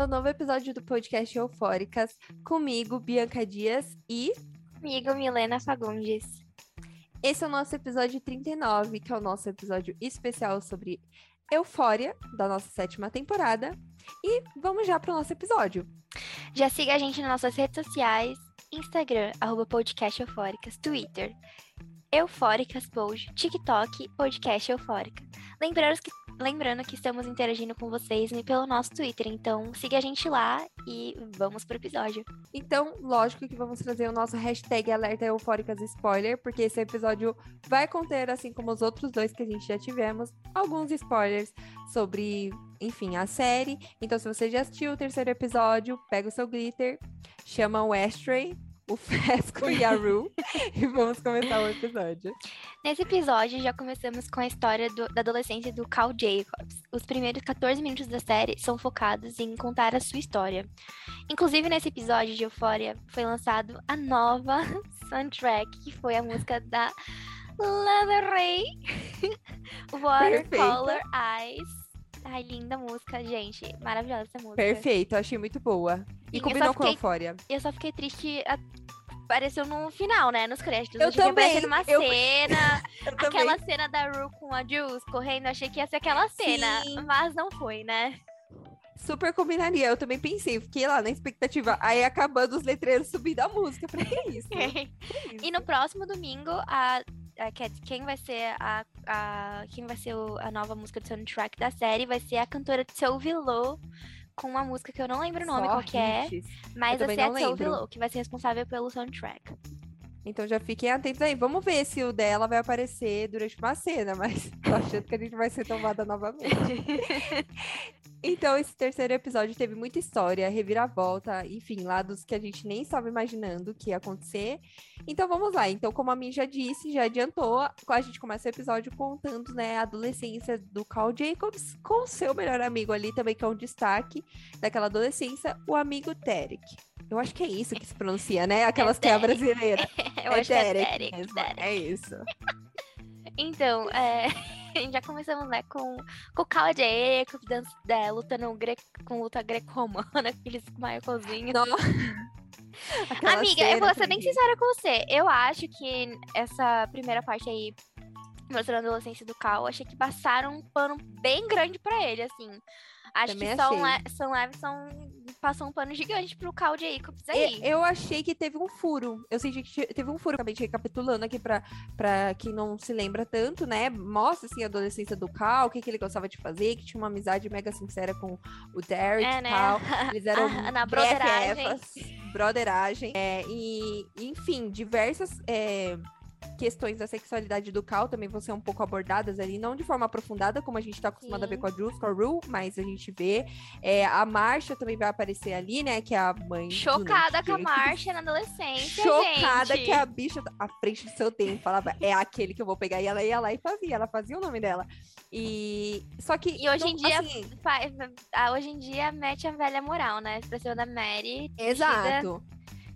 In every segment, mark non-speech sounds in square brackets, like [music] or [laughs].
ao novo episódio do podcast Eufóricas, comigo, Bianca Dias e. Comigo, Milena Fagundes. Esse é o nosso episódio 39, que é o nosso episódio especial sobre Eufória, da nossa sétima temporada. E vamos já para o nosso episódio. Já siga a gente nas nossas redes sociais: Instagram, arroba podcast Eufóricas, Twitter, Eufóricas Pod, TikTok, podcast Eufórica. Lembrando que lembrando que estamos interagindo com vocês pelo nosso Twitter, então siga a gente lá e vamos pro episódio. Então, lógico que vamos trazer o nosso hashtag alerta eufóricas spoiler, porque esse episódio vai conter, assim como os outros dois que a gente já tivemos, alguns spoilers sobre, enfim, a série. Então, se você já assistiu o terceiro episódio, pega o seu glitter, chama o Astray o Fesco e a Ru [laughs] e vamos começar o episódio. Nesse episódio, já começamos com a história do, da adolescência do Carl Jacobs. Os primeiros 14 minutos da série são focados em contar a sua história. Inclusive, nesse episódio de Euphoria, foi lançado a nova [laughs] soundtrack, que foi a música da Lana Ray, [laughs] Watercolor Eyes. Ai, linda música, gente. Maravilhosa essa música. Perfeito, achei muito boa. E Sim, combinou fiquei, com a Euphoria. Eu só fiquei triste apareceu no final, né? Nos créditos. Eu, também. uma eu... cena. [laughs] eu aquela também. cena da Ru com a Jules correndo, achei que ia ser aquela cena. Sim. Mas não foi, né? Super combinaria. Eu também pensei, fiquei lá na expectativa. Aí acabando os letreiros subindo a música. Pra [laughs] que isso? E no próximo domingo, a, a, quem vai ser a, a quem vai ser o, a nova música do soundtrack da série vai ser a cantora Sylvie Lowe com uma música que eu não lembro o nome Só qual que é, mas ser a Lowe, que vai ser responsável pelo soundtrack. Então já fiquem atentos aí. Vamos ver se o dela vai aparecer durante uma cena, mas [laughs] tô achando que a gente vai ser tomada novamente. [laughs] então, esse terceiro episódio teve muita história, reviravolta, enfim, lados que a gente nem estava imaginando que ia acontecer. Então vamos lá. Então, como a mim já disse, já adiantou, a gente começa o episódio contando, né, a adolescência do Carl Jacobs com seu melhor amigo ali também, que é um destaque daquela adolescência, o amigo Derek. Eu acho que é isso que se pronuncia, né? Aquelas é que é brasileira. [laughs] Eu é acho Derek, que é Derek, Derek. É isso. então, é, [laughs] já começamos, né, com, com o Carl Jacobs é, lutando gre com luta greco-romana, [laughs] [laughs] aqueles Michaelzinhos. Amiga, eu vou ser bem sincera com você. Eu acho que essa primeira parte aí, mostrando a adolescência do Cal, achei que passaram um pano bem grande pra ele, assim. Acho Também que São, Le São passou um pano gigante pro Cal Jacobs aí. Eu achei que teve um furo. Eu senti que teve um furo. Acabei de recapitulando aqui pra, pra quem não se lembra tanto, né? Mostra, assim, a adolescência do Cal, o que, que ele gostava de fazer, que tinha uma amizade mega sincera com o Derek é, e né? tal. [laughs] Eles eram na broderagem. broderagem. É, e, enfim, diversas... É, questões da sexualidade do Cal também vão ser um pouco abordadas ali, não de forma aprofundada, como a gente tá acostumado Sim. a ver com a Jules, com a Rue, mas a gente vê. É, a Marcia também vai aparecer ali, né? Que é a mãe. Chocada com a Marcia na adolescência. Chocada gente. que a bicha à frente do seu tempo falava, é aquele que eu vou pegar. E ela ia lá e fazia, ela fazia o nome dela. E. Só que. E hoje em dia, assim... hoje em dia mete a velha moral, né? Expressão da Mary. Exato.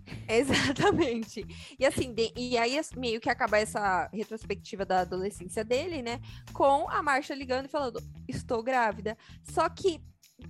[laughs] Exatamente. E assim, de, e aí meio que acaba essa retrospectiva da adolescência dele, né? Com a Marcia ligando e falando: Estou grávida. Só que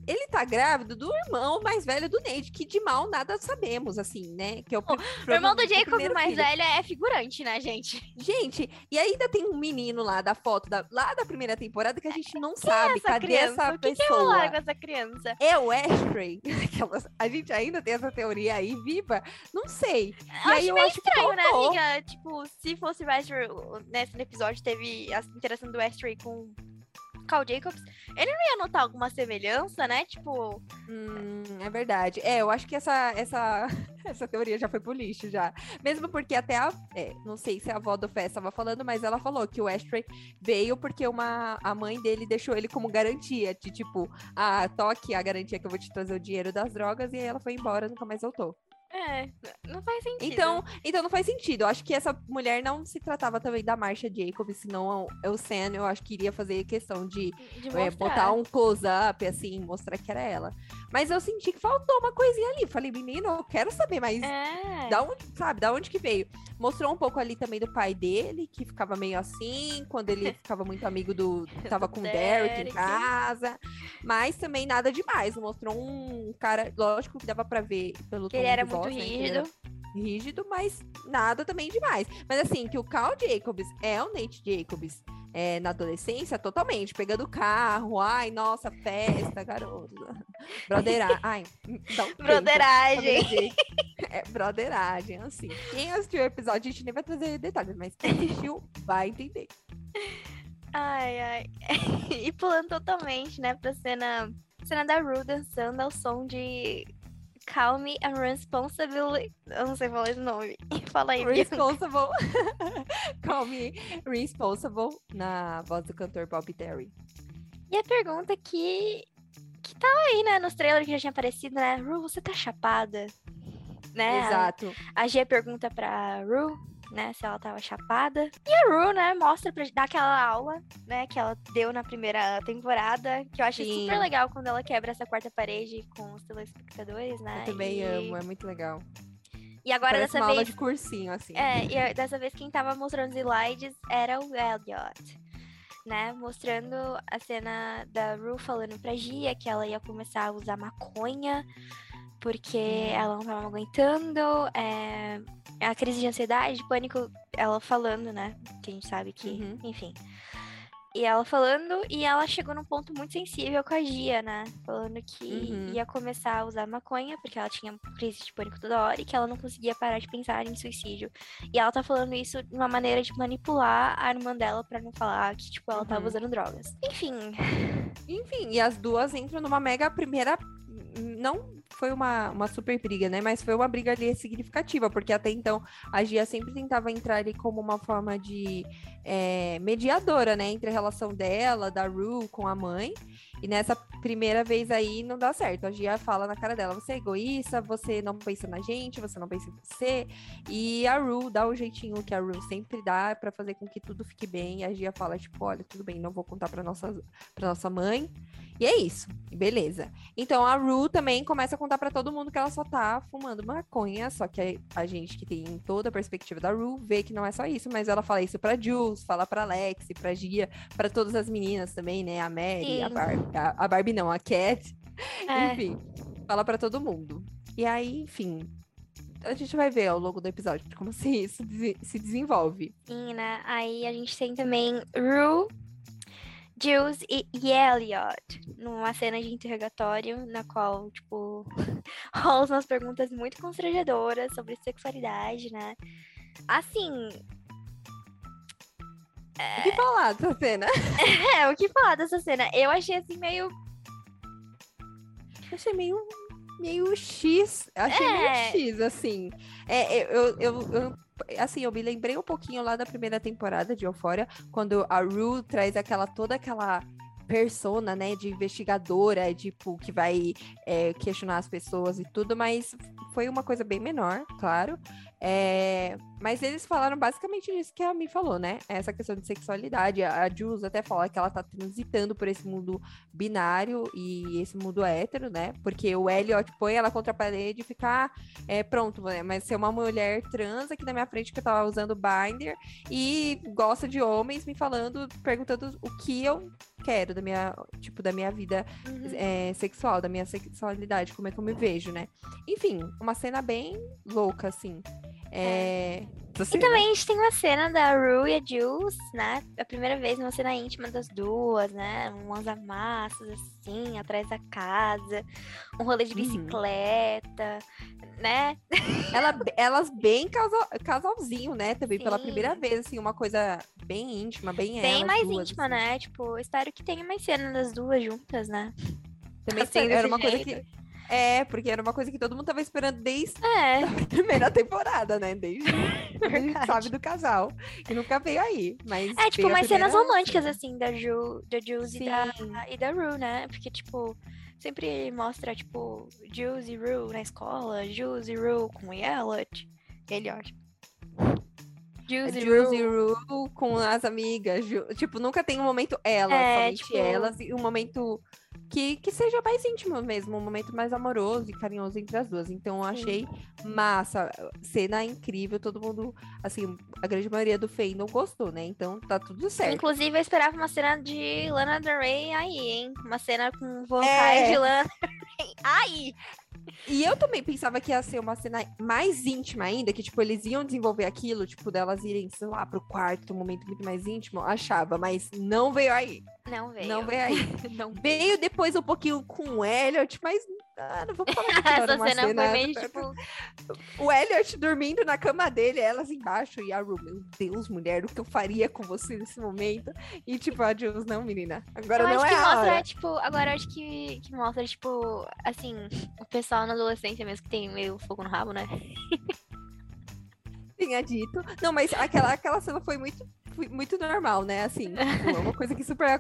ele tá grávido do irmão mais velho do Nate, que de mal nada sabemos, assim, né? Que é o, o irmão do Jacob mais filho. velho é figurante, né, gente? Gente, e ainda tem um menino lá da foto da, lá da primeira temporada que a gente não Quem é sabe. É essa Cadê criança? essa o que pessoa? Que é com essa criança? É o Ashtray. [laughs] a gente ainda tem essa teoria aí viva? Não sei. E aí eu acho estranho, que né, amiga? Tipo, se fosse o Ashtray, nesse episódio teve a interação do Ashtray com Carl Jacobs, ele não ia notar alguma semelhança, né? Tipo. Hum, é verdade. É, eu acho que essa, essa, [laughs] essa teoria já foi pro lixo já. Mesmo porque até a. É, não sei se a avó do Fé estava falando, mas ela falou que o Ashtray veio porque uma, a mãe dele deixou ele como garantia. De tipo, ah, toque a garantia que eu vou te trazer o dinheiro das drogas, e aí ela foi embora, nunca mais voltou. É, não faz sentido. Então, então não faz sentido. Eu acho que essa mulher não se tratava também da Marcia Jacob, senão o Sam, eu acho que iria fazer questão de, de é, botar um close-up, assim, mostrar que era ela. Mas eu senti que faltou uma coisinha ali. Falei, menino, eu quero saber, mas é. da onde, sabe, da onde que veio? Mostrou um pouco ali também do pai dele, que ficava meio assim, quando ele [laughs] ficava muito amigo do. Tava com o Derek em casa. Mas também nada demais. Mostrou um cara. Lógico que dava pra ver pelo que ele era muito voz, rígido. Né, rígido, mas nada também demais. Mas assim, que o Carl Jacobs é o Nate Jacobs é, na adolescência, totalmente. Pegando carro, ai, nossa, festa, garoto. [laughs] Broderagem. Ai, dá um Broderagem. É, broderagem, assim. Quem assistiu o episódio, a gente nem vai trazer detalhes, mas quem assistiu vai entender. Ai, ai. [laughs] E pulando totalmente, né, pra cena, cena da Ru dançando ao som de Call Me a Responsible. Eu não sei falar esse nome. [laughs] Fala aí, Responsible. [laughs] Call Me Responsible na voz do cantor Bob Terry. E a pergunta que. que tava aí, né, nos trailers que já tinha aparecido, né? Ru, você tá chapada? Né? Exato. A Gia pergunta pra Ru né, se ela tava chapada. E a Rue, né, mostra pra dar aquela aula, né, que ela deu na primeira temporada, que eu acho Sim. super legal quando ela quebra essa quarta parede com os telespectadores, né? Eu também e... amo, é muito legal. E agora Parece dessa uma vez. Aula de cursinho, assim. É, e dessa vez quem tava mostrando os slides era o Elliot. Né, mostrando a cena da Rue falando pra Gia que ela ia começar a usar maconha porque ela não tava aguentando. É, a crise de ansiedade, de pânico, ela falando, né? Que a gente sabe que, uhum. enfim. E ela falando, e ela chegou num ponto muito sensível com a Gia, né? Falando que uhum. ia começar a usar maconha, porque ela tinha crise de pânico toda hora e que ela não conseguia parar de pensar em suicídio. E ela tá falando isso de uma maneira de manipular a irmã dela pra não falar que, tipo, ela uhum. tava usando drogas. Enfim. Enfim, e as duas entram numa mega primeira. Não foi uma, uma super briga, né? Mas foi uma briga ali significativa, porque até então a Gia sempre tentava entrar ali como uma forma de é, mediadora, né? Entre a relação dela, da Rue com a mãe. E nessa primeira vez aí não dá certo. A Gia fala na cara dela: você é egoísta, você não pensa na gente, você não pensa em você. E a Rue dá o jeitinho que a Rue sempre dá para fazer com que tudo fique bem. E a Gia fala: tipo, olha, tudo bem, não vou contar para nossa, pra nossa mãe. E é isso, beleza. Então a Rue também começa a contar para todo mundo que ela só tá fumando maconha, só que a gente que tem toda a perspectiva da Rue vê que não é só isso, mas ela fala isso pra Jules, fala pra Alex, pra Gia, para todas as meninas também, né? A Mary, Sim. a Barbie, a, a, Barbie não, a Cat. É. Enfim, fala para todo mundo. E aí, enfim, a gente vai ver ao longo do episódio como [laughs] se isso se desenvolve. Sim, né? Aí a gente tem também Rue Jules e, e Elliot, numa cena de interrogatório, na qual, tipo, [laughs] rolam umas perguntas muito constrangedoras sobre sexualidade, né? Assim. O que falar dessa cena? [laughs] é, o que falar dessa cena? Eu achei assim meio. Eu achei meio. meio X. Achei é... meio X, assim. É, eu, eu, eu assim, eu me lembrei um pouquinho lá da primeira temporada de Euphoria, quando a Rue traz aquela toda aquela persona, né, de investigadora, tipo, que vai é, questionar as pessoas e tudo, mas foi uma coisa bem menor, claro. É, mas eles falaram basicamente isso que a Mi falou, né? Essa questão de sexualidade. A Jules até fala que ela tá transitando por esse mundo binário e esse mundo hétero, né? Porque o Elliot põe ela contra a parede e fica é, pronto, né? Mas ser uma mulher trans aqui na minha frente que eu tava usando binder e gosta de homens me falando, perguntando o que eu quero da minha, tipo, da minha vida uhum. é, sexual, da minha sexualidade, como é que eu me vejo, né? Enfim, uma cena bem louca, assim. É... E também a gente tem uma cena da Rue e a Jules, né? A primeira vez, uma cena íntima das duas, né? Umas amassas, assim, atrás da casa. Um rolê de uhum. bicicleta, uhum. né? Ela, [laughs] elas bem casal, casalzinho, né? Também Sim. pela primeira vez, assim, uma coisa bem íntima, bem Bem mais duas, íntima, assim. né? Tipo, espero que tenha mais cena das duas juntas, né? Também [laughs] assim, era uma jeito. coisa que é, porque era uma coisa que todo mundo tava esperando desde é. a primeira temporada, né? Desde [laughs] a gente sabe do casal. E nunca veio aí. Mas é, tipo, umas cenas românticas, assim, da Ju, da Jules e da, e da Rue, né? Porque, tipo, sempre mostra, tipo, Jules e Rue na escola, Jules e Rue com o Elliot. Elliot. Jules, e Rue. com as amigas. Ju... Tipo, nunca tem um momento elas, é, somente tipo... elas, e um momento que, que seja mais íntimo mesmo, um momento mais amoroso e carinhoso entre as duas. Então eu achei massa, cena incrível, todo mundo, assim, a grande maioria do não gostou, né? Então tá tudo certo. Inclusive, eu esperava uma cena de Lana Del Rey aí, hein? Uma cena com vocais é... de Lana Aí! E eu também pensava que ia ser uma cena mais íntima ainda, que, tipo, eles iam desenvolver aquilo, tipo, delas irem, sei lá, pro quarto, um momento muito mais íntimo, achava, mas não veio aí. Não veio. Não veio aí. [laughs] não veio depois um pouquinho com o Elliot, mas ah, não falar [laughs] que Essa cena, cena foi meio, tipo... O Elliot dormindo na cama dele, elas embaixo, e a Ru, meu Deus, mulher, o que eu faria com você nesse momento? E, tipo, a Jules, não, menina, agora eu não acho é que a mostra, hora. tipo, agora acho que, que mostra, tipo, assim, o pessoal na adolescência mesmo que tem meio fogo no rabo, né? Tinha dito. Não, mas aquela, aquela cena foi muito muito normal, né? Assim, tipo, é uma coisa que super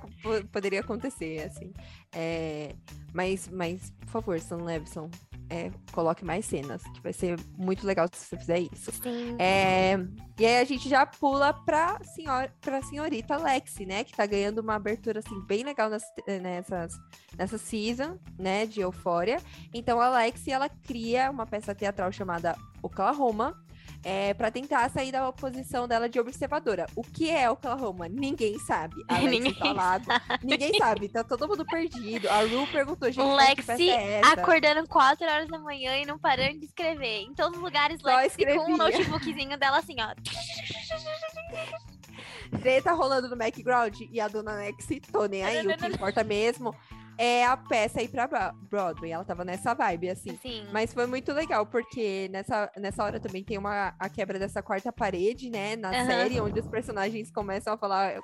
poderia acontecer, assim. É, mas, mas, por favor, Sam Levinson, é, coloque mais cenas, que vai ser muito legal se você fizer isso. Sim. É, e aí a gente já pula pra, senhora, pra senhorita Lexi, né? Que tá ganhando uma abertura, assim, bem legal nessa, nessas, nessa season, né? De Eufória. Então a Lexi, ela cria uma peça teatral chamada Oklahoma, é, para tentar sair da posição dela de observadora. O que é Oklahoma? Ninguém sabe. A [laughs] Lexi ninguém tá lá, sabe. ninguém sabe, tá todo mundo perdido. A Ru perguntou, gente, Lexi é acordando 4 horas da manhã e não parando de escrever. Em todos os lugares, Só Lexi escrevia. com um notebookzinho dela assim, ó. Treta rolando no background e a dona Lexi, tô nem aí, o que importa mesmo é a peça ir pra Broadway. Ela tava nessa vibe, assim. Sim. Mas foi muito legal, porque nessa, nessa hora também tem uma, a quebra dessa quarta parede, né? Na uhum. série, onde os personagens começam a falar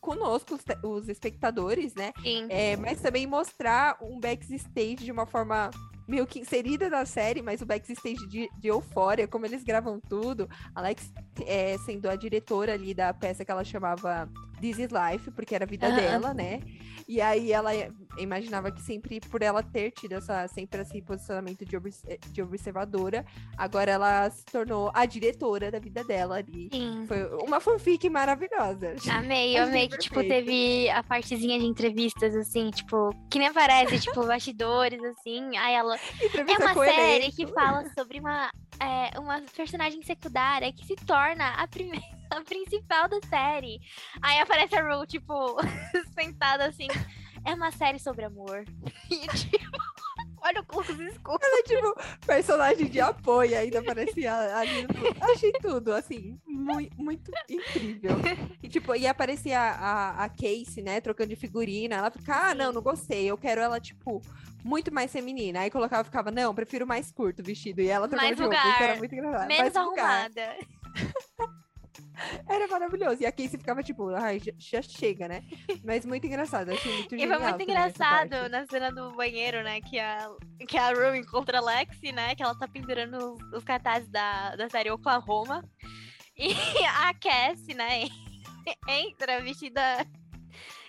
conosco, os, os espectadores, né? Sim. É, mas também mostrar um backstage de uma forma meio que inserida na série, mas o backstage de, de Eufória, como eles gravam tudo. Alex é, sendo a diretora ali da peça que ela chamava This is Life, porque era a vida dela, né? E aí ela imaginava que sempre, por ela ter tido essa, sempre esse posicionamento de, de observadora, agora ela se tornou a diretora da vida dela ali. Sim. Foi uma fanfic maravilhosa. Amei, eu [laughs] amei que, tipo, teve a partezinha de entrevistas, assim, tipo, que nem aparece, tipo, bastidores, assim, aí ela... Entrevista é uma série que fala sobre uma, é, uma personagem secundária que se torna a primeira [laughs] a principal da série. Aí aparece a Ru, tipo, [laughs] sentada assim. É uma série sobre amor. [laughs] E, tipo, olha o curso escuro. Ela é tipo personagem de apoio, ainda parecia ali. Achei tudo, assim, muito, muito incrível. E, tipo, e aparecia a, a Casey, né, trocando de figurina. Ela fica, ah, não, não gostei. Eu quero ela, tipo, muito mais feminina. Aí colocava, ficava, não, prefiro mais curto o vestido. E ela mais de roupa, roupa, era muito engraçado. Menos mais arrumada. [laughs] [laughs] Era maravilhoso. E a Casey ficava tipo, ai, já chega, né? Mas muito engraçado, achei muito E foi muito engraçado na cena do banheiro, né? Que a, que a Rue encontra a Lexi, né? Que ela tá pendurando os, os cartazes da, da série Oklahoma. E [laughs] a Cassie, né? [laughs] Entra vestida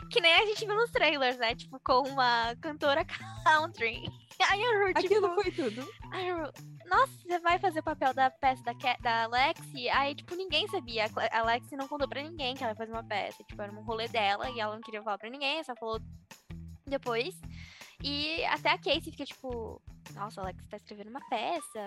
que nem a gente viu nos trailers, né? Tipo, com uma cantora country. Aí a Ru, tipo... Aquilo foi tudo. A Ru, nossa, você vai fazer o papel da peça da, da Alexi? Aí, tipo, ninguém sabia. A Alexi não contou pra ninguém que ela ia fazer uma peça. Tipo, era um rolê dela e ela não queria falar pra ninguém, só falou depois. E até a Casey fica tipo, nossa, Alex tá escrevendo uma peça.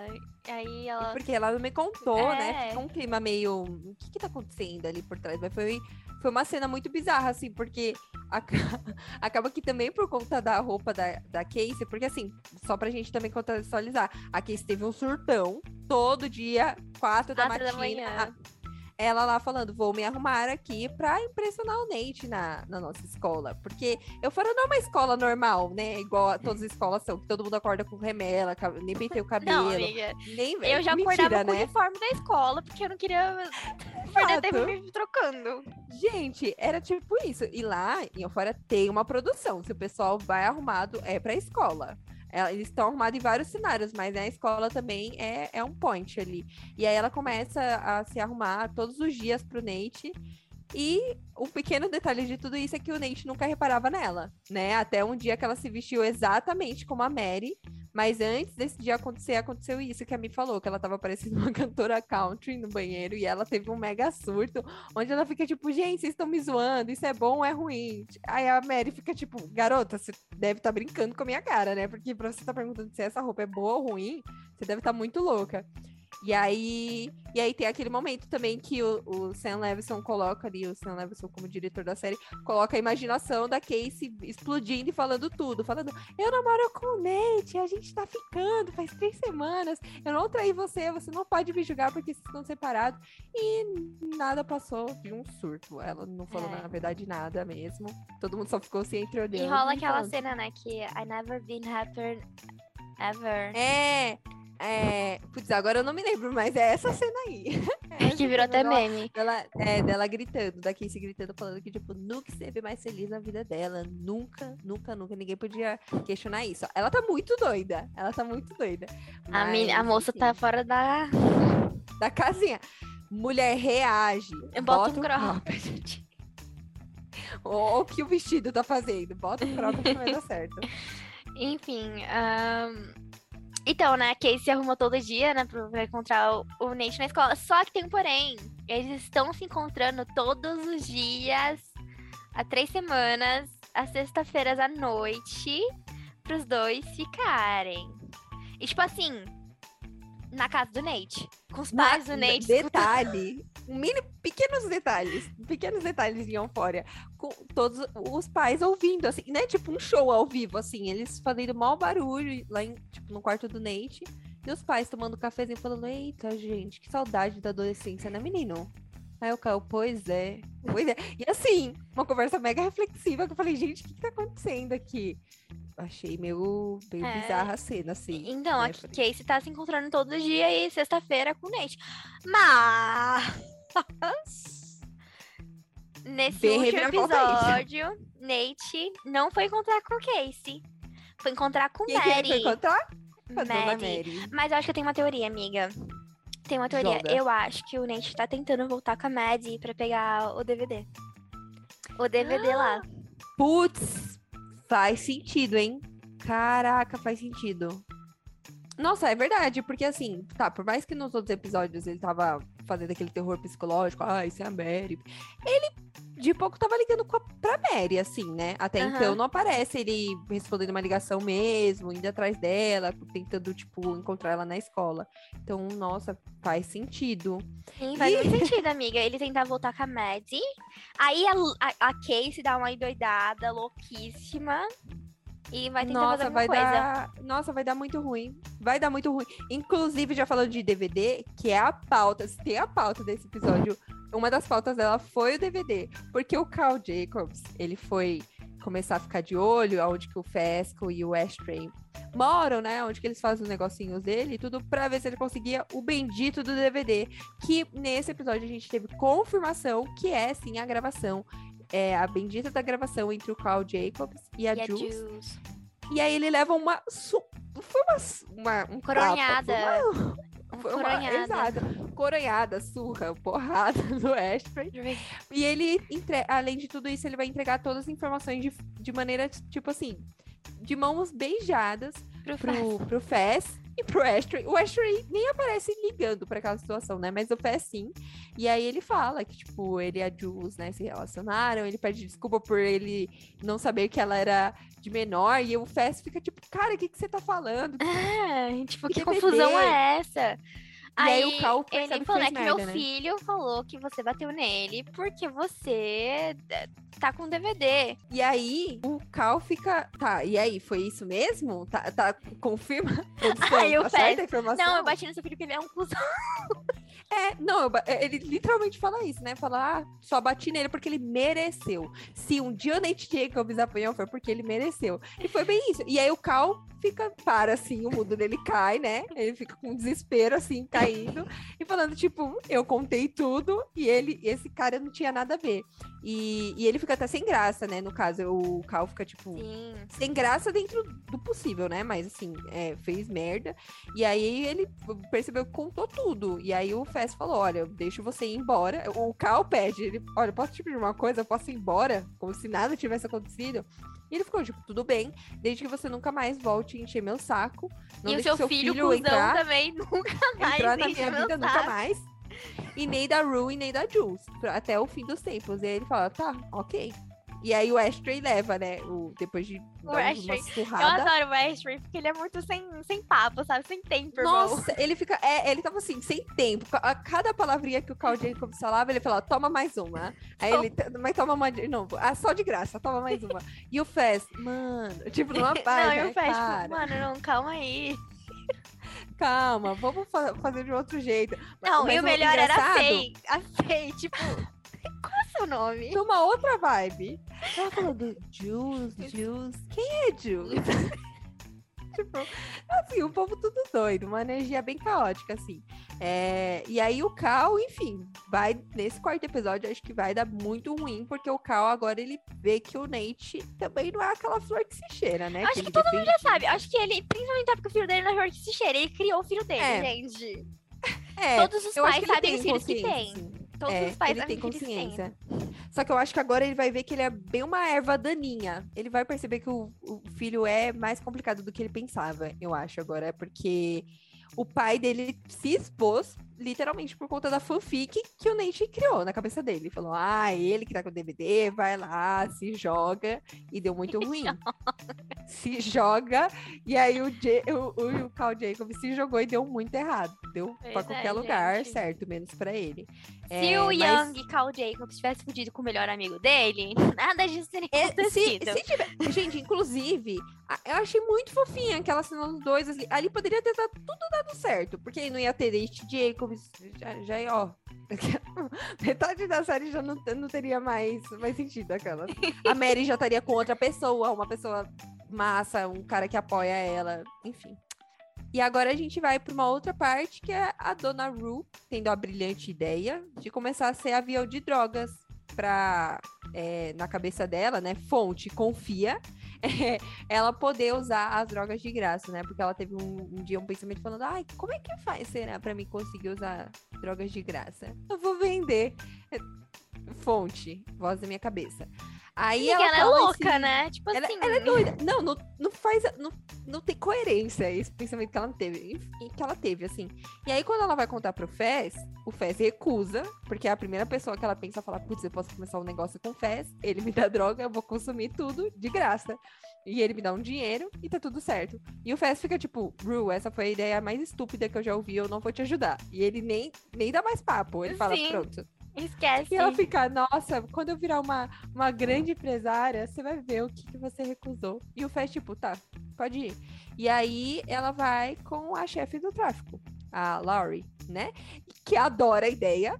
Aí ela. Porque ela não me contou, né? é. né? Fica um clima meio. O que que tá acontecendo ali por trás? Mas foi, foi uma cena muito bizarra, assim, porque [laughs] acaba que também por conta da roupa da, da Casey, porque assim, só pra gente também contextualizar, a Casey teve um surtão todo dia, quatro da, da manhã ela lá falando, vou me arrumar aqui pra impressionar o Nate na, na nossa escola. Porque eu falo, não é uma escola normal, né? Igual todas as escolas são, que todo mundo acorda com remela, nem pentei o [laughs] cabelo. Não, amiga. Nem, eu já mentira, acordava né? com o uniforme da escola, porque eu não queria perder tempo me trocando. Gente, era tipo isso. E lá em Fora tem uma produção. Se o pessoal vai arrumado, é pra escola. Ela, eles estão arrumados em vários cenários, mas a escola também é, é um point ali. E aí ela começa a se arrumar todos os dias pro Nate. E o pequeno detalhe de tudo isso é que o Nate nunca reparava nela, né? Até um dia que ela se vestiu exatamente como a Mary Mas antes desse dia acontecer, aconteceu isso que a Mi falou, que ela tava parecendo uma [laughs] cantora country no banheiro e ela teve um mega surto, onde ela fica tipo, gente, vocês estão me zoando, isso é bom ou é ruim? Aí a Mary fica tipo, garota, você deve estar tá brincando com a minha cara, né? Porque pra você estar tá perguntando se essa roupa é boa ou ruim, você deve estar tá muito louca. E aí, e aí tem aquele momento também que o, o Sam Levinson coloca ali, o Sam Levinson como diretor da série, coloca a imaginação da Casey explodindo e falando tudo, falando, eu namoro com o Nate, a gente tá ficando faz três semanas, eu não traí você, você não pode me julgar porque vocês estão separados. E nada passou de um surto. Ela não falou, é. na verdade, nada mesmo. Todo mundo só ficou se entreolhando. E rola aquela falando. cena, né, que I never been happier ever. É, é, putz, agora eu não me lembro, mas é essa cena aí. [laughs] É que virou até meme. Dela, é, dela gritando, da Casey gritando, falando que, tipo, nunca esteve mais feliz na vida dela. Nunca, nunca, nunca. Ninguém podia questionar isso. Ela tá muito doida. Ela tá muito doida. Mas, a, minha, a moça tá fora da... Da casinha. Mulher reage. Eu boto um cropped. [laughs] o que o vestido tá fazendo. Bota um cropped que vai dar certo. [laughs] Enfim, um... Então, né, a Casey arrumou todo dia, né, pra encontrar o, o Nate na escola. Só que tem um porém. Eles estão se encontrando todos os dias, há três semanas, às sexta-feiras à noite, pros dois ficarem. E, tipo assim, na casa do Nate. Com os pais do Nate. Detalhe. Um mini, pequenos detalhes. Pequenos detalhes em Euphoria. Com todos os pais ouvindo, assim, né? Tipo um show ao vivo, assim. Eles fazendo mau barulho lá em, tipo, no quarto do Nate. E os pais tomando cafezinho falando, eita, gente, que saudade da adolescência, né, menino? Aí o Caio, pois é, pois é. E assim, uma conversa mega reflexiva que eu falei, gente, o que, que tá acontecendo aqui? Achei meio, meio é. bizarra a cena, assim. Então, né? a Casey tá se encontrando todo dia e sexta-feira com o Nate. Mas. [laughs] Nesse Bem último episódio, Nate não foi encontrar com Casey. Foi encontrar com Quem Mary. Que foi encontrar? Mary. Mary. Mas eu acho que eu tenho uma teoria, amiga. Tem uma teoria. Joga. Eu acho que o Nate tá tentando voltar com a Maddie pra pegar o DVD. O DVD ah. lá. Putz, Faz sentido, hein? Caraca, faz sentido. Nossa, é verdade, porque assim, tá, por mais que nos outros episódios ele tava fazendo aquele terror psicológico, ah, isso é a Mary. Ele de pouco tava ligando com a, pra Mary, assim, né? Até uhum. então não aparece ele respondendo uma ligação mesmo, indo atrás dela, tentando, tipo, encontrar ela na escola. Então, nossa, faz sentido. Sim, faz e... muito [laughs] sentido, amiga. Ele tentar voltar com a Maddie. Aí a, a, a Casey dá uma endoidada louquíssima. E vai tentar Nossa, fazer vai coisa. dar. Nossa, vai dar muito ruim. Vai dar muito ruim. Inclusive, já falando de DVD, que é a pauta, se tem a pauta desse episódio, uma das pautas dela foi o DVD. Porque o Carl Jacobs, ele foi começar a ficar de olho aonde que o Fesco e o Ashtray moram, né? Onde que eles fazem os negocinhos dele e tudo para ver se ele conseguia o bendito do DVD. Que nesse episódio a gente teve confirmação que é sim a gravação é, a bendita da gravação entre o Carl Jacobs e a, e Jules. a Jules. E aí ele leva uma. Foi uma. uma um coronhada. Tapa, uma, foi uma, coronhada. coronhada, surra, porrada [laughs] do Ashford. E ele, entre... além de tudo isso, ele vai entregar todas as informações de, de maneira, tipo assim, de mãos beijadas pro, pro, pro Fess e pro Ashtray. O Ashtray nem aparece ligando para aquela situação, né? Mas o Fess sim. E aí ele fala que, tipo, ele e a Jules, né, se relacionaram. Ele pede desculpa por ele não saber que ela era de menor. E o Fess fica tipo, cara, o que, que você tá falando? É, tipo, que, que confusão é essa? Aí, aí, o Cal ele falou, é que meu né? filho falou que você bateu nele porque você é, tá com DVD. E aí, o Cal fica. Tá, e aí, foi isso mesmo? Tá, tá confirma? [laughs] Aí eu tá informação? Não, eu bati no seu filho porque ele é um cuzão. [laughs] É, não, eu, é, ele literalmente fala isso, né? Fala, ah, só bati nele porque ele mereceu. Se um dia o Nate Jacobs apanhou, foi porque ele mereceu. E foi bem isso. E aí o Cal fica, para assim, o mundo dele cai, né? Ele fica com desespero, assim, caindo. e falando, tipo, eu contei tudo e ele, esse cara não tinha nada a ver. E, e ele fica até sem graça, né? No caso, o Cal fica, tipo, Sim. sem graça dentro do possível, né? Mas, assim, é, fez merda. E aí ele percebeu que contou tudo. E aí o Fess falou: Olha, eu deixo você ir embora. O Cal pede, ele, olha, posso te pedir uma coisa? Eu posso ir embora? Como se nada tivesse acontecido. E ele ficou, tipo, tudo bem, desde que você nunca mais volte a encher meu saco. Não e o deixe seu, filho, filho entrar, também [laughs] nunca mais entrar na minha vida saco. nunca mais. E nem da Rue e nem da Jules. Até o fim dos tempos. E aí ele fala, tá, ok. E aí o Ashtray leva, né? O, depois de o dar uma surrada. Eu adoro o Ashtray, porque ele é muito sem, sem papo, sabe? Sem tempo, irmão. Nossa, ele fica... É, ele tava assim, sem tempo. A cada palavrinha que o Carl Jacobs falava, ele falava, toma mais uma. Aí ele, mas toma de novo. Ah, só de graça, toma mais uma. E o Fez, mano, tipo, numa paz, [laughs] Não, e o Fez, tipo, mano, não, calma aí calma, vamos fa fazer de outro jeito. Não, Mas e o melhor engraçado... era a Faye. A Faye, tipo, qual é o seu nome? Numa outra vibe. Ela falou do Jules, Jules. Quem é Jules? [laughs] tipo, assim, o povo tudo doido, uma energia bem caótica, assim. É, e aí o Cal, enfim, vai nesse quarto episódio, acho que vai dar muito ruim, porque o Cal agora ele vê que o Nate também não é aquela flor que se cheira, né? Acho que, que todo mundo já sabe. Acho que ele, principalmente porque o filho dele não é flor que se cheira, ele criou o filho dele, é. gente. É, Todos os pais sabem os filhos que tem. Todos é, os pais ele tem consciência. Só que eu acho que agora ele vai ver que ele é bem uma erva daninha. Ele vai perceber que o, o filho é mais complicado do que ele pensava, eu acho, agora. Porque o pai dele se expôs literalmente por conta da fanfic que o Nate criou na cabeça dele. Ele falou: ah, ele que tá com o DVD, vai lá, se joga. E deu muito [laughs] ruim. se joga. E aí o, J o, o, o Carl Jacob se jogou e deu muito errado. Deu pois pra qualquer é, lugar, gente. certo? Menos pra ele. Se é, o mas... Young Carl Jacob tivesse fudido com o melhor amigo dele, [laughs] nada disso teria é, acontecido. Se, se tiver... Gente, inclusive, eu achei muito fofinha aquela cena dos dois. Assim, ali poderia ter dado, tudo dado certo. Porque não ia ter Nate Jacob já, já ó. [laughs] Metade da série já não, não teria mais, mais sentido aquela. A Mary já estaria com outra pessoa, uma pessoa massa, um cara que apoia ela, enfim. E agora a gente vai para uma outra parte que é a Dona Rue tendo a brilhante ideia de começar a ser avião de drogas para é, na cabeça dela, né? Fonte confia é, [laughs] ela poder usar as drogas de graça, né? Porque ela teve um, um dia um pensamento falando, ai, como é que faz, será, para mim conseguir usar drogas de graça? Eu vou vender. Fonte, voz da minha cabeça. Aí ela, ela é louca, assim, né? Tipo ela, assim. Ela é doida. Não, não, não faz. Não, não tem coerência esse pensamento que ela teve. Que ela teve, assim. E aí, quando ela vai contar pro Fez, o Fez recusa, porque é a primeira pessoa que ela pensa falar, putz, eu posso começar um negócio com o Fez, ele me dá droga, eu vou consumir tudo de graça. E ele me dá um dinheiro e tá tudo certo. E o Fez fica tipo, Ru, essa foi a ideia mais estúpida que eu já ouvi, eu não vou te ajudar. E ele nem, nem dá mais papo. Ele fala, Sim. pronto Esquece. E ela fica, nossa, quando eu virar uma, uma grande empresária, você vai ver o que, que você recusou. E o Fest, tipo, tá, pode ir. E aí ela vai com a chefe do tráfico, a Laurie, né? Que adora a ideia.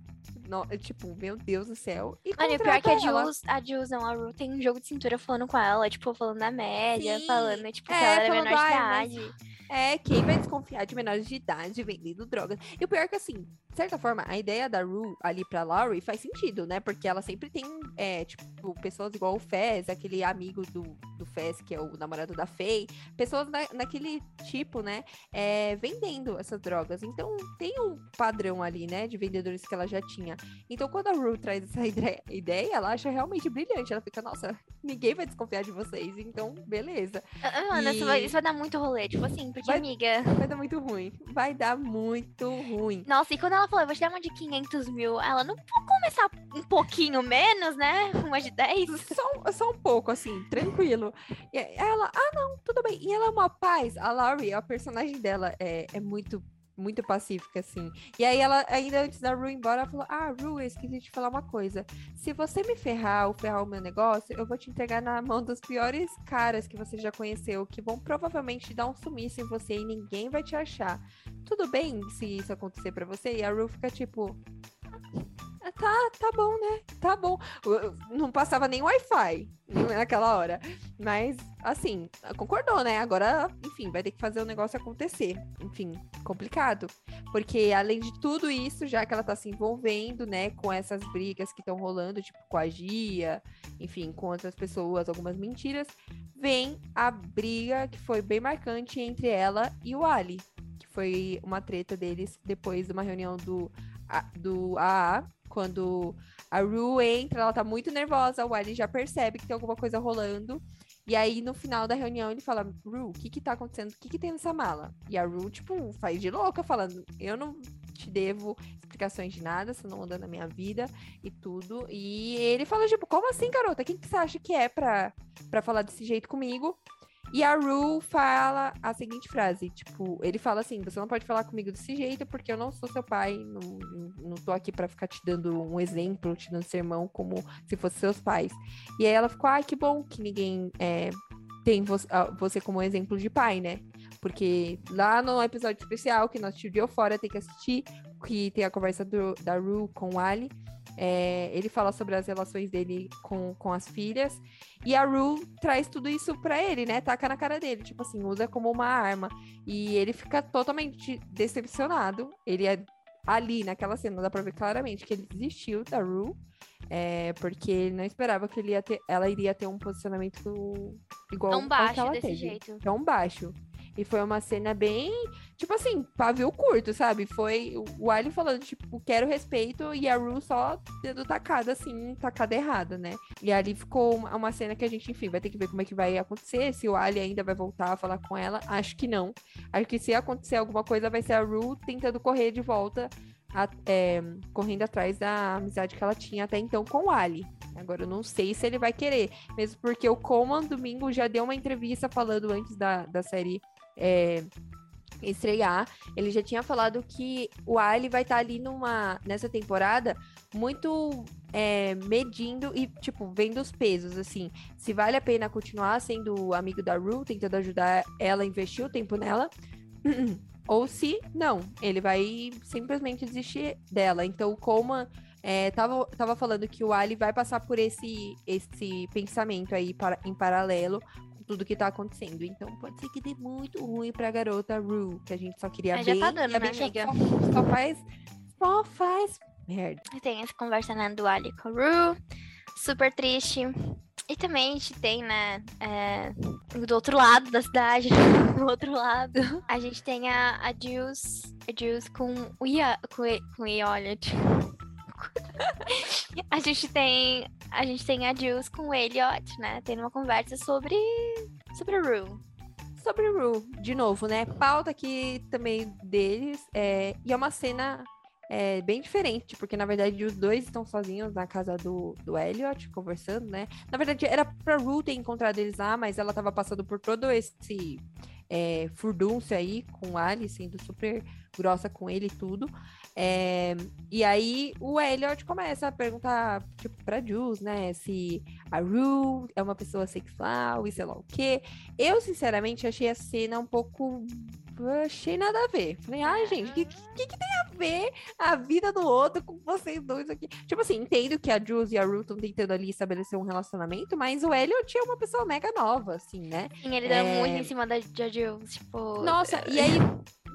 No, tipo, meu Deus do céu. E Mano, o pior é que a Jules, a Jules, não, a Ru tem um jogo de cintura falando com ela, tipo, falando da média, Sim. falando, tipo, é, que ela era menor de idade. Mas... É, quem vai desconfiar de menores de idade vendendo drogas? E o pior é que, assim, de certa forma, a ideia da Rue ali pra Laurie faz sentido, né? Porque ela sempre tem, é, tipo, pessoas igual o Fez, aquele amigo do, do Fez, que é o namorado da Faye. Pessoas na, naquele tipo, né? É, vendendo essas drogas. Então, tem um padrão ali, né? De vendedores que ela já tinha. Então, quando a Rue traz essa [laughs] ideia, ela acha realmente brilhante. Ela fica, nossa, ninguém vai desconfiar de vocês. Então, beleza. Ana, e... isso, vai, isso vai dar muito rolê. Tipo assim, porque, vai, amiga. Vai dar muito ruim. Vai dar muito ruim. Nossa, e quando ela falou, eu vou te dar uma de 500 mil, ela não pode começar um pouquinho menos, né? Uma de 10? [laughs] Só, só um pouco, assim, tranquilo. E ela, ah, não, tudo bem. E ela é uma paz. A Laurie, a personagem dela é, é muito muito pacífica, assim. E aí ela, ainda antes da Ru ir embora, ela falou: Ah, Ru, eu esqueci de falar uma coisa. Se você me ferrar ou ferrar o meu negócio, eu vou te entregar na mão dos piores caras que você já conheceu, que vão provavelmente dar um sumiço em você e ninguém vai te achar. Tudo bem se isso acontecer para você? E a Ru fica tipo. Tá, tá bom, né? Tá bom. Não passava nem Wi-Fi naquela hora. Mas, assim, concordou, né? Agora, enfim, vai ter que fazer o negócio acontecer. Enfim, complicado. Porque, além de tudo isso, já que ela tá se envolvendo, né, com essas brigas que estão rolando, tipo, com a Gia, enfim, com outras pessoas, algumas mentiras, vem a briga que foi bem marcante entre ela e o Ali. Que foi uma treta deles depois de uma reunião do do AA, quando a Rue entra, ela tá muito nervosa, o Wiley já percebe que tem alguma coisa rolando. E aí, no final da reunião, ele fala, Rue, o que que tá acontecendo? O que que tem nessa mala? E a Rue, tipo, faz de louca, falando, eu não te devo explicações de nada, você não anda na minha vida e tudo. E ele fala, tipo, como assim, garota? Quem que você acha que é pra, pra falar desse jeito comigo? E a Rue fala a seguinte frase, tipo, ele fala assim, você não pode falar comigo desse jeito porque eu não sou seu pai, não, não tô aqui para ficar te dando um exemplo, te dando sermão como se fosse seus pais. E aí ela ficou, ai, que bom que ninguém é, tem você como exemplo de pai, né? Porque lá no episódio especial que nós tivemos fora, tem que assistir, que tem a conversa do, da Rue com o Ali, é, ele fala sobre as relações dele com, com as filhas. E a Rue traz tudo isso pra ele, né? Taca na cara dele. Tipo assim, usa como uma arma. E ele fica totalmente decepcionado. Ele é ali naquela cena, dá pra ver claramente que ele desistiu da Rue. É, porque ele não esperava que ele ia ter, ela iria ter um posicionamento igual Tão baixo ao que ela desse teve. jeito. Tão baixo. E foi uma cena bem, tipo assim, pavio curto, sabe? Foi o Ali falando, tipo, quero respeito, e a Ru só dando tacada, assim, tacada errada, né? E ali ficou uma, cena que a gente, enfim, vai ter que ver como é que vai acontecer, se o Ali ainda vai voltar a falar com ela. Acho que não. Acho que se acontecer alguma coisa, vai ser a Ru tentando correr de volta, a- é, correndo atrás da amizade que ela tinha até então com o Ali. Agora eu não sei se ele vai querer, mesmo porque o Coleman domingo já deu uma entrevista falando antes da, da série é, estrear. Ele já tinha falado que o Ali vai estar ali numa nessa temporada muito é, medindo e tipo vendo os pesos assim, se vale a pena continuar sendo amigo da Rue, tentando ajudar ela a investir o tempo nela. [clears throat] Ou se não, ele vai simplesmente desistir dela. Então o Coleman é, tava, tava falando que o Ali vai passar por esse, esse pensamento aí para, em paralelo tudo que tá acontecendo. Então pode ser que dê muito ruim pra garota Rue, que a gente só queria Mas já tá dando, né, amiga? Só, só faz. Só faz merda. Tem essa conversa né, do Ali com a Ru, super triste. E também a gente tem, né, é, do outro lado da cidade, [laughs] do outro lado, [laughs] a gente tem a, a Jules, a Jules com o Ia, com, e- com o Elliot. [laughs] a gente tem, a gente tem a Jules com o Elliot, né, tendo uma conversa sobre, sobre a Ru. Sobre Rue, de novo, né? Pauta aqui também deles. é, e é uma cena é, bem diferente, porque na verdade os dois estão sozinhos na casa do, do Elliot, conversando, né? Na verdade, era pra Rue ter encontrado eles lá, mas ela tava passando por todo esse é, furdúncio aí com o Ali, sendo super grossa com ele e tudo. É, e aí o Elliot começa a perguntar, tipo, pra Jules, né? Se a Rue é uma pessoa sexual e sei lá o quê. Eu, sinceramente, achei a cena um pouco. Achei nada a ver. Falei, ai, gente, o que, que, que tem a ver a vida do outro com vocês dois aqui? Tipo assim, entendo que a Jules e a Rue estão tentando ali estabelecer um relacionamento, mas o Elliot é uma pessoa mega nova, assim, né? Sim, ele deu muito É. em cima da, da Jules, tipo... Nossa, e aí.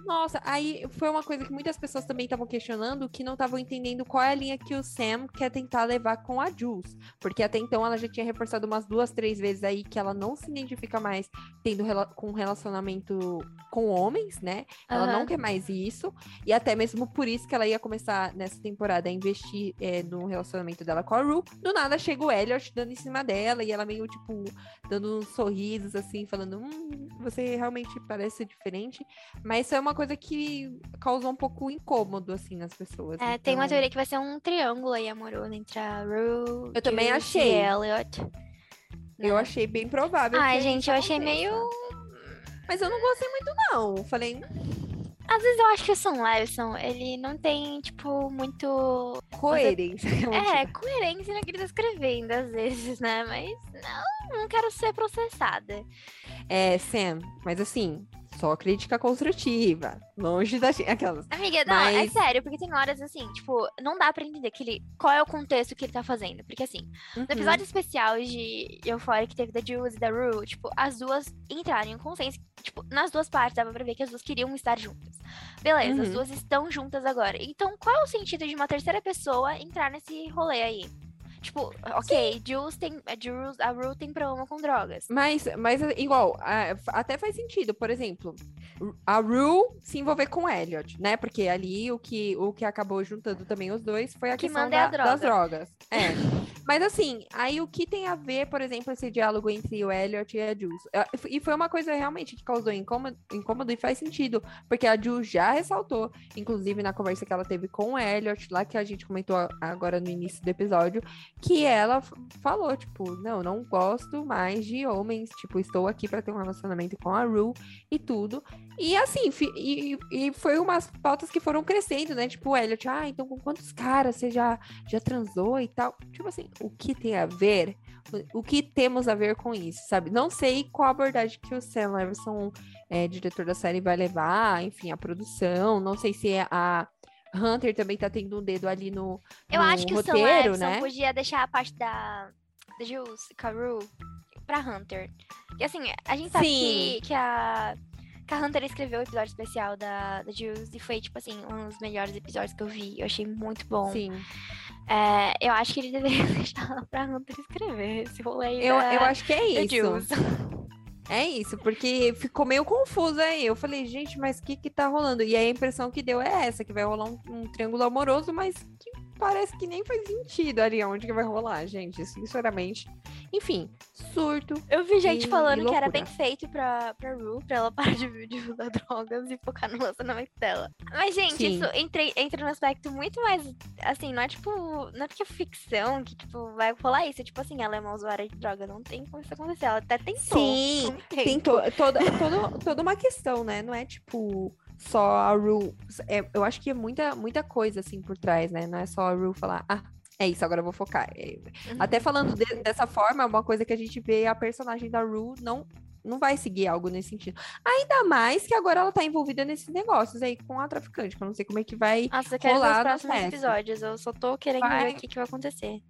Nossa, aí foi uma coisa que muitas pessoas também estavam questionando, que não estavam entendendo qual é a linha que o Sam quer tentar levar com a Jules. Porque até então ela já tinha reforçado umas duas, três vezes aí que ela não se identifica mais tendo rela- com relacionamento com homens, né? Ela não Aham. quer mais isso. E até mesmo por isso que ela ia começar nessa temporada a investir é, no relacionamento dela com a Ru. Do nada chega o Elliot dando em cima dela e ela meio, tipo, dando uns sorrisos, assim, falando: Hum, você realmente parece diferente. Mas isso é uma coisa que causou um pouco incômodo, assim, nas pessoas. É, tem uma Então, teoria que vai ser um triângulo aí amoroso entre a Rue, Eu também achei. e Elliot. Eu né? achei bem provável. Ai, gente, eu achei meio. Mas eu não gostei muito, não. Falei, Às vezes eu acho que o Sam Levison, ele não tem, tipo, muito. coerência. [laughs] É, coerência no que ele tá escrevendo, às vezes, né? Mas não, não quero ser processada. É, Sam, mas assim, só crítica construtiva. Longe da. Aquelas. Amiga, não, é Mas- sério, porque tem horas assim, tipo, não dá pra entender que ele, qual é o contexto que ele tá fazendo. Porque assim, Uhum. no episódio especial de Euphoria que teve da Jules e da Rue, tipo, as duas entraram em consenso. Tipo, nas duas partes dava pra ver que as duas queriam estar juntas. Beleza, as Uhum. duas estão juntas agora. Então, qual é o sentido de uma terceira pessoa entrar nesse rolê aí? Tipo, ok, Jules tem. A, Jules, a Rue tem problema com drogas. Mas, mas igual, até faz sentido. Por exemplo, a Rue se envolver com o Elliot, né? Porque ali o que, o que acabou juntando também os dois foi a Que questão manda é a da- das droga. drogas. É. Mas assim, aí o que tem a ver, por exemplo, esse diálogo entre o Elliot e a Jules? É, E foi uma coisa realmente que causou incômodo, incômodo e faz sentido, porque a Jules já ressaltou, inclusive na conversa que ela teve com o Elliot, lá que a gente comentou agora no início do episódio, que ela falou, tipo, não, não gosto mais de homens, tipo, estou aqui para ter um relacionamento com a Rue e tudo. E assim, e, e foi umas pautas que foram crescendo, né? Tipo, Elliot, ah, então com quantos caras você já, já transou e tal? Tipo assim, o que tem a ver? O, o que temos a ver com isso, sabe? Não sei qual abordagem que o Sam Levinson, é, diretor da série, vai levar, enfim, a produção. Não sei se é a Hunter também tá tendo um dedo ali no, Eu no acho que o Sam roteiro, Levinson né? podia deixar a parte da, da Jules, Caru, pra Hunter. Porque assim, a gente sabe Sim. que, que, a, que a Hunter escreveu o episódio especial da, da Jules e foi, tipo assim, um dos melhores episódios que eu vi. Eu achei muito bom. Sim. É, eu acho que ele deveria [laughs] deixar pra Hunter escrever esse rolê Eu, da, eu acho que é isso. [laughs] É isso, porque ficou meio confuso aí. Eu falei, gente, mas o que que tá rolando? E aí a impressão que deu é essa, que vai rolar um, um triângulo amoroso, mas que parece que nem faz sentido ali onde que vai rolar, gente, sinceramente. Enfim, surto. Eu vi gente E- falando e que era bem feito pra, pra Ru, pra ela parar de, de usar [laughs] drogas e focar no relacionamento dela. Mas, gente, Sim. isso entra, entra num aspecto muito mais. Assim, não é tipo. Não é porque é ficção que, tipo, vai rolar isso. Tipo assim, ela é uma usuária de droga. Não tem como isso acontecer. Ela até tentou. Sim, um Tem tempo. to- toda, toda, toda uma questão, né? Não é tipo só a Ru. É, eu acho que é muita, muita coisa assim por trás, né? Não é só a Ru falar, ah, é isso, agora eu vou focar. É, Uhum. Até falando de- dessa forma, é uma coisa que a gente vê a personagem da Rue não, não vai seguir algo nesse sentido. Ainda mais que agora ela tá envolvida nesses negócios aí com a traficante, que eu não sei como é que vai. Nossa, eu quero ver os próximos episódios. Eu só tô querendo Vai. ver o que, que vai acontecer.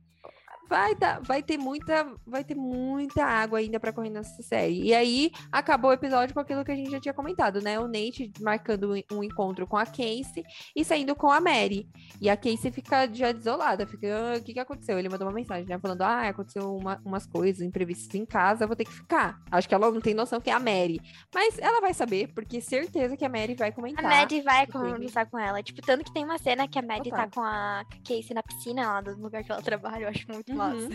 Vai, dar, vai ter muita, vai ter muita água ainda pra correr nessa série. E aí acabou o episódio com aquilo que a gente já tinha comentado, né? O Nate marcando um encontro com a Casey e saindo com a Mary. E a Casey fica já desolada, fica, "Ah, o que que aconteceu? Ele mandou uma mensagem, né? Falando, ah, aconteceu uma- umas coisas imprevistas em casa, vou ter que ficar. Acho que ela não tem noção que é a Mary. Mas ela vai saber, porque certeza que a Mary vai A comentar. Maddie vai que teve- conversar com ela. Tipo, tanto que tem uma cena que a Maddie tá Total. com a Casey na piscina lá do lugar que ela trabalha. Eu acho muito Uhum.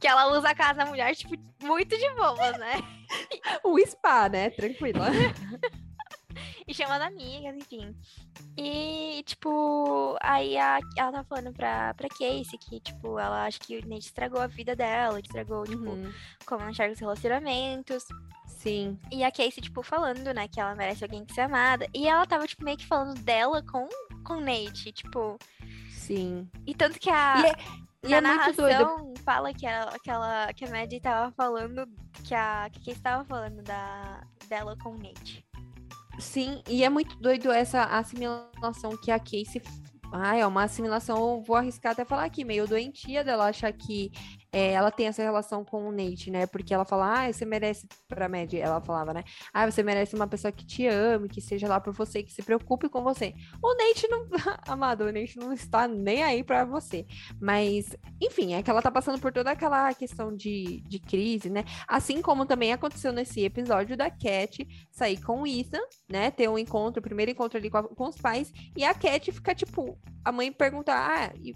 Que ela usa a casa da mulher, tipo, muito de boa, né? [laughs] O spa, né? Tranquila. [laughs] E chama as amigas, enfim. E, tipo, aí a, ela tá falando pra, pra Casey que, tipo, ela acha que o Nate estragou a vida dela, estragou, tipo, Uhum. como ela enxerga os relacionamentos. Sim. E a Casey, tipo, falando, né, que ela merece alguém que ser amada. E ela tava, tipo, meio que falando dela com, com o Nate, tipo. Sim. E tanto que a. E é- na é narração fala que, ela, que, ela, que a Maddie tava falando. Que a, que a Casey tava falando da, dela com o Nate. Sim, e é muito doido essa assimilação que a Casey. Ah, é uma assimilação, vou arriscar até falar aqui, meio doentia dela achar que é, ela tem essa relação com o Nate, né? Porque ela fala, ah, você merece, pra Maddie, ela falava, né? Ah, você merece uma pessoa que te ame, que seja lá por você, que se preocupe com você. O Nate não. [laughs] Amado, o Nate não está nem aí pra você. Mas, enfim, é que ela tá passando por toda aquela questão de, de crise, né? Assim como também aconteceu nesse episódio da Cat sair com o Ethan, né? Ter um encontro, o primeiro encontro ali com, a- com os pais, e a Cat fica tipo, a mãe pergunta: Ah, e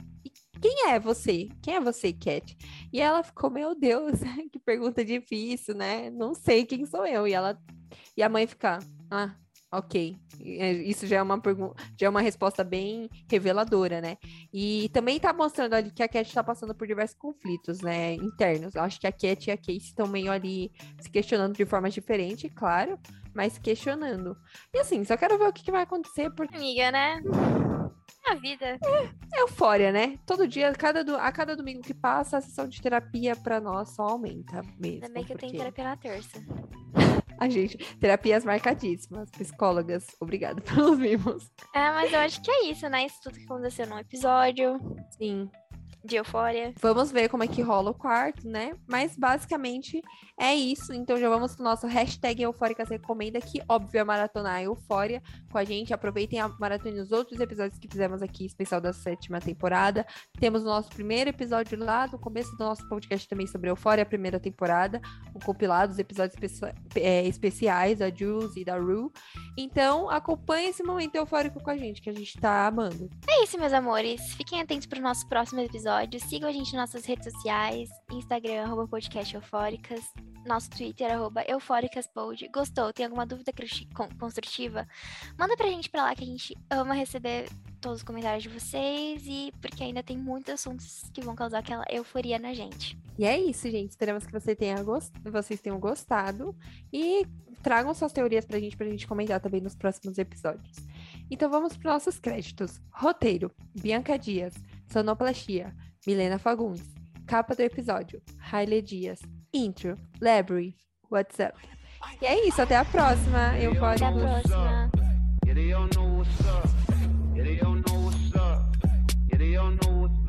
quem é você? Quem é você, Cat? E ela ficou, meu Deus, [laughs] que pergunta difícil, né? Não sei quem sou eu. E ela e a mãe fica, ah, ok. E, é, Isso já é uma pergunta, já é uma resposta bem reveladora, né? E também tá mostrando ali que a Cat tá passando por diversos conflitos, né, internos. Eu acho que a Cat e a Casey estão meio ali se questionando de forma diferente, claro, mas questionando. E assim, só quero ver o que, que vai acontecer, porque Amiga, né? [laughs] A vida. é euforia, né? Todo dia, cada do- a cada domingo que passa, a sessão de terapia pra nós só aumenta mesmo. Ainda bem que eu tenho porque terapia na terça. [laughs] A gente, terapias marcadíssimas. Psicólogas, obrigada [laughs] pelos mimos. É, mas eu acho que é isso, né? Isso tudo que aconteceu no episódio. Sim. De Eufória. Vamos ver como é que rola o quarto, né? Mas basicamente é isso. Então já vamos pro nosso hashtag Eufóricas Recomenda, que óbvio é maratonar Eufória com a gente. Aproveitem a maratona os outros episódios que fizemos aqui, especial da sétima temporada. Temos o nosso primeiro episódio lá, no começo do nosso podcast também sobre Eufória, a primeira temporada, o compilado, os episódios é, especiais da Jules e da Rue. Então acompanhe esse momento eufórico com a gente, que a gente tá amando. É isso, meus amores. Fiquem atentos pro nosso próximo episódio. Sigam a gente nas nossas redes sociais, Instagram, arroba podcast eufóricas, nosso Twitter, arroba eufóricaspod. Gostou? Tem alguma dúvida construtiva? Manda pra gente pra lá que a gente ama receber todos os comentários de vocês e porque ainda tem muitos assuntos que vão causar aquela euforia na gente. E é isso, gente. Esperamos que você tenha gost... vocês tenham gostado e tragam suas teorias pra gente, pra gente comentar também nos próximos episódios. Então vamos para nossos créditos. Roteiro: Bianca Dias, Sonoplastia, Milena Fagundes. Capa do episódio, Haile Dias. Intro, Library, WhatsApp. E é isso, até a próxima. Eu posso. Até a próxima. They know what's up. Yeah, they know what's up. Yeah, they know what's up.